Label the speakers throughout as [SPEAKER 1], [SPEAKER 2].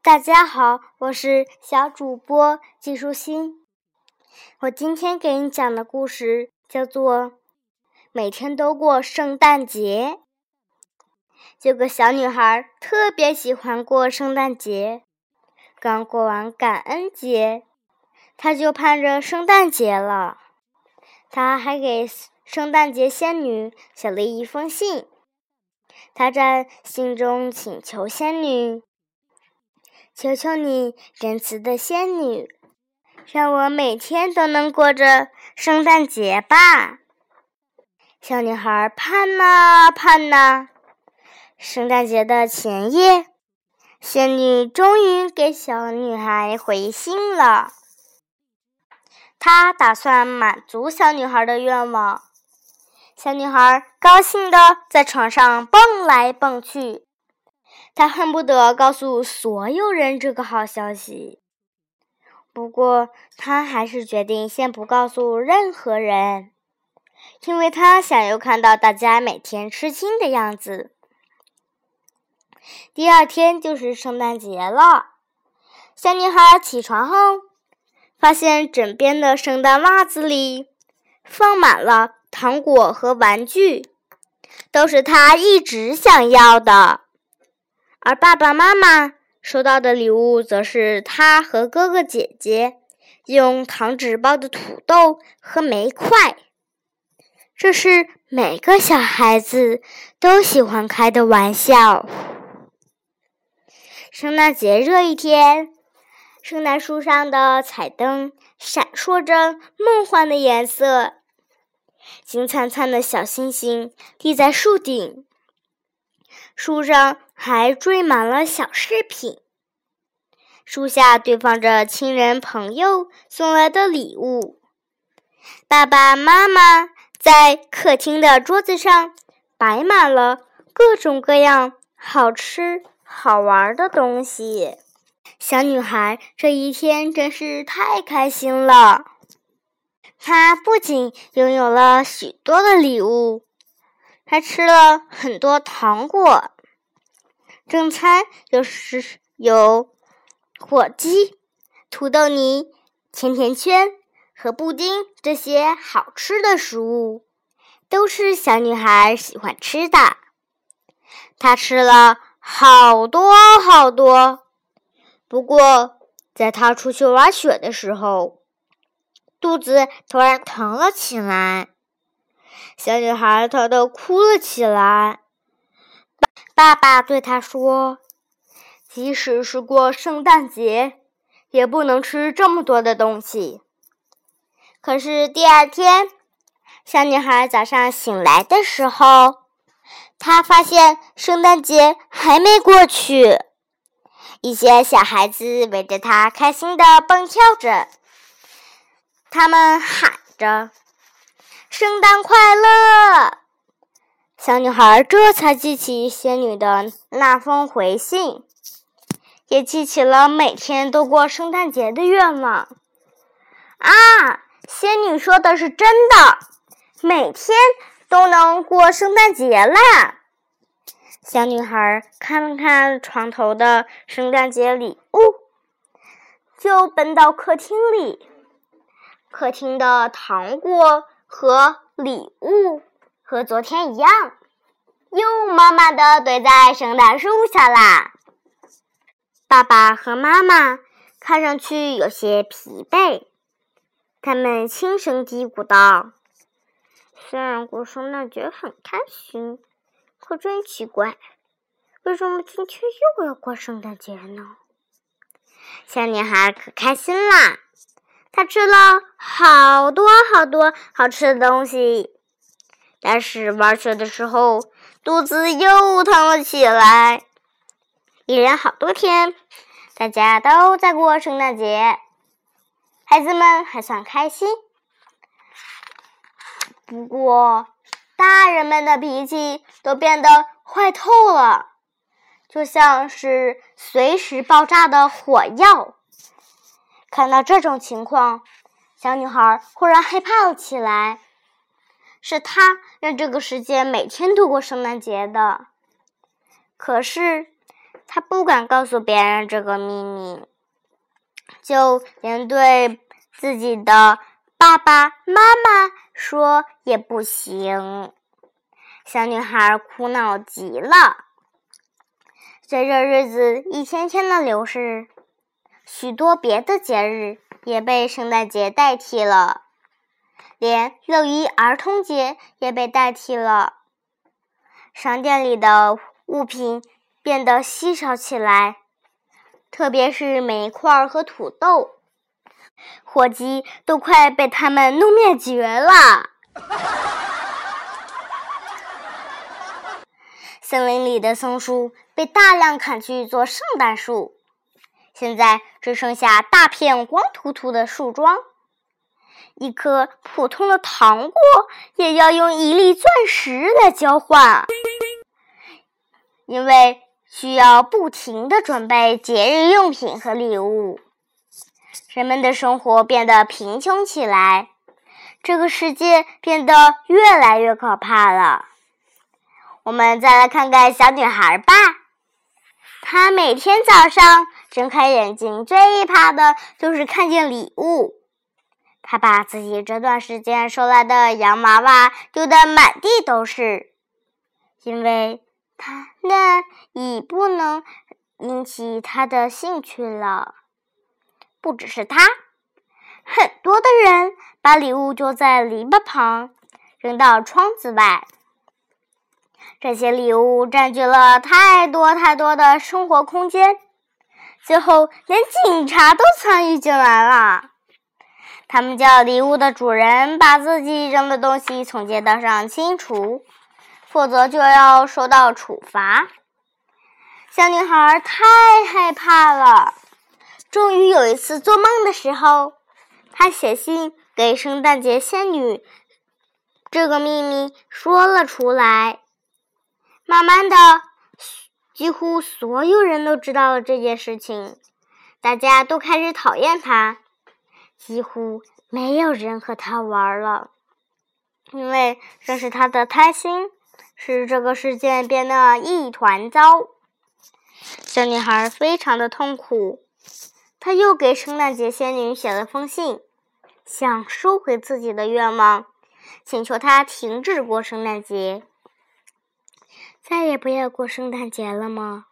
[SPEAKER 1] 大家好，我是小主播季舒心。我今天给你讲的故事叫做《每天都过圣诞节》。有个小女孩特别喜欢过圣诞节，刚过完感恩节，她就盼着圣诞节了。她还给圣诞节仙女写了一封信，她在信中请求仙女。求求你，仁慈的仙女，让我每天都能过着圣诞节吧！小女孩盼呐盼呐，圣诞节的前夜，仙女终于给小女孩回信了。她打算满足小女孩的愿望。小女孩高兴的在床上蹦来蹦去。他恨不得告诉所有人这个好消息，不过他还是决定先不告诉任何人，因为他想要看到大家每天吃惊的样子。第二天就是圣诞节了，小女孩起床后，发现枕边的圣诞袜子里放满了糖果和玩具，都是她一直想要的。而爸爸妈妈收到的礼物，则是他和哥哥姐姐用糖纸包的土豆和煤块。这是每个小孩子都喜欢开的玩笑。圣诞节这一天，圣诞树上的彩灯闪烁着梦幻的颜色，金灿灿的小星星立在树顶。树上还缀满了小饰品，树下堆放着亲人朋友送来的礼物。爸爸妈妈在客厅的桌子上摆满了各种各样好吃好玩的东西。小女孩这一天真是太开心了，她不仅拥有了许多的礼物。还吃了很多糖果，正餐有是有火鸡、土豆泥、甜甜圈和布丁这些好吃的食物，都是小女孩喜欢吃的。她吃了好多好多，不过在她出去玩雪的时候，肚子突然疼了起来。小女孩疼得哭了起来。爸爸对他说：“即使是过圣诞节，也不能吃这么多的东西。”可是第二天，小女孩早上醒来的时候，她发现圣诞节还没过去。一些小孩子围着她开心的蹦跳着，他们喊着。圣诞快乐！小女孩这才记起仙女的那封回信，也记起了每天都过圣诞节的愿望。啊，仙女说的是真的，每天都能过圣诞节啦！小女孩看了看床头的圣诞节礼物，就奔到客厅里。客厅的糖果。和礼物和昨天一样，又慢慢的堆在圣诞树下啦。爸爸和妈妈看上去有些疲惫，他们轻声嘀咕道：“虽然过圣诞节很开心，可真奇怪，为什么今天又要过圣诞节呢？”小女孩可开心啦。她吃了好多好多好吃的东西，但是玩雪的时候肚子又疼了起来。一连好多天，大家都在过圣诞节，孩子们还算开心。不过，大人们的脾气都变得坏透了，就像是随时爆炸的火药。看到这种情况，小女孩忽然害怕了起来。是她让这个世界每天度过圣诞节的。可是，他不敢告诉别人这个秘密，就连对自己的爸爸妈妈说也不行。小女孩苦恼极了。随着日子一天天的流逝，许多别的节日也被圣诞节代替了，连六一儿童节也被代替了。商店里的物品变得稀少起来，特别是煤块和土豆，火鸡都快被他们弄灭绝了。森林里的松树被大量砍去做圣诞树，现在只剩下大片光秃秃的树桩。一颗普通的糖果也要用一粒钻石来交换，因为需要不停的准备节日用品和礼物。人们的生活变得贫穷起来，这个世界变得越来越可怕了。我们再来看看小女孩吧，她每天早上睁开眼睛，最怕的就是看见礼物。他把自己这段时间收来的洋娃娃丢得满地都是，因为他那已不能引起他的兴趣了。不只是他，很多的人把礼物丢在篱笆旁，扔到窗子外。这些礼物占据了太多太多的生活空间，最后连警察都参与进来了。他们叫礼物的主人把自己扔的东西从街道上清除，否则就要受到处罚。小女孩太害怕了。终于有一次做梦的时候，她写信给圣诞节仙女，这个秘密说了出来。慢慢的，几乎所有人都知道了这件事情，大家都开始讨厌她。几乎没有人和他玩了，因为这是他的贪心，使这个世界变得一团糟。小女孩非常的痛苦，她又给圣诞节仙女写了封信，想收回自己的愿望，请求她停止过圣诞节，再也不要过圣诞节了吗？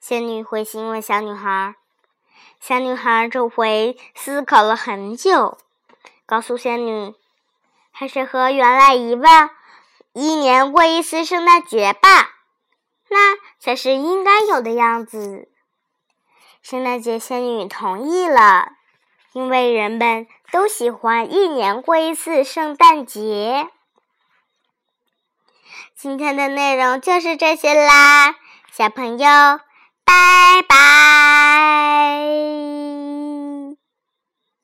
[SPEAKER 1] 仙女回信问小女孩。小女孩这回思考了很久，告诉仙女：“还是和原来一样，一年过一次圣诞节吧，那才是应该有的样子。”圣诞节仙女同意了，因为人们都喜欢一年过一次圣诞节。今天的内容就是这些啦，小朋友，拜拜。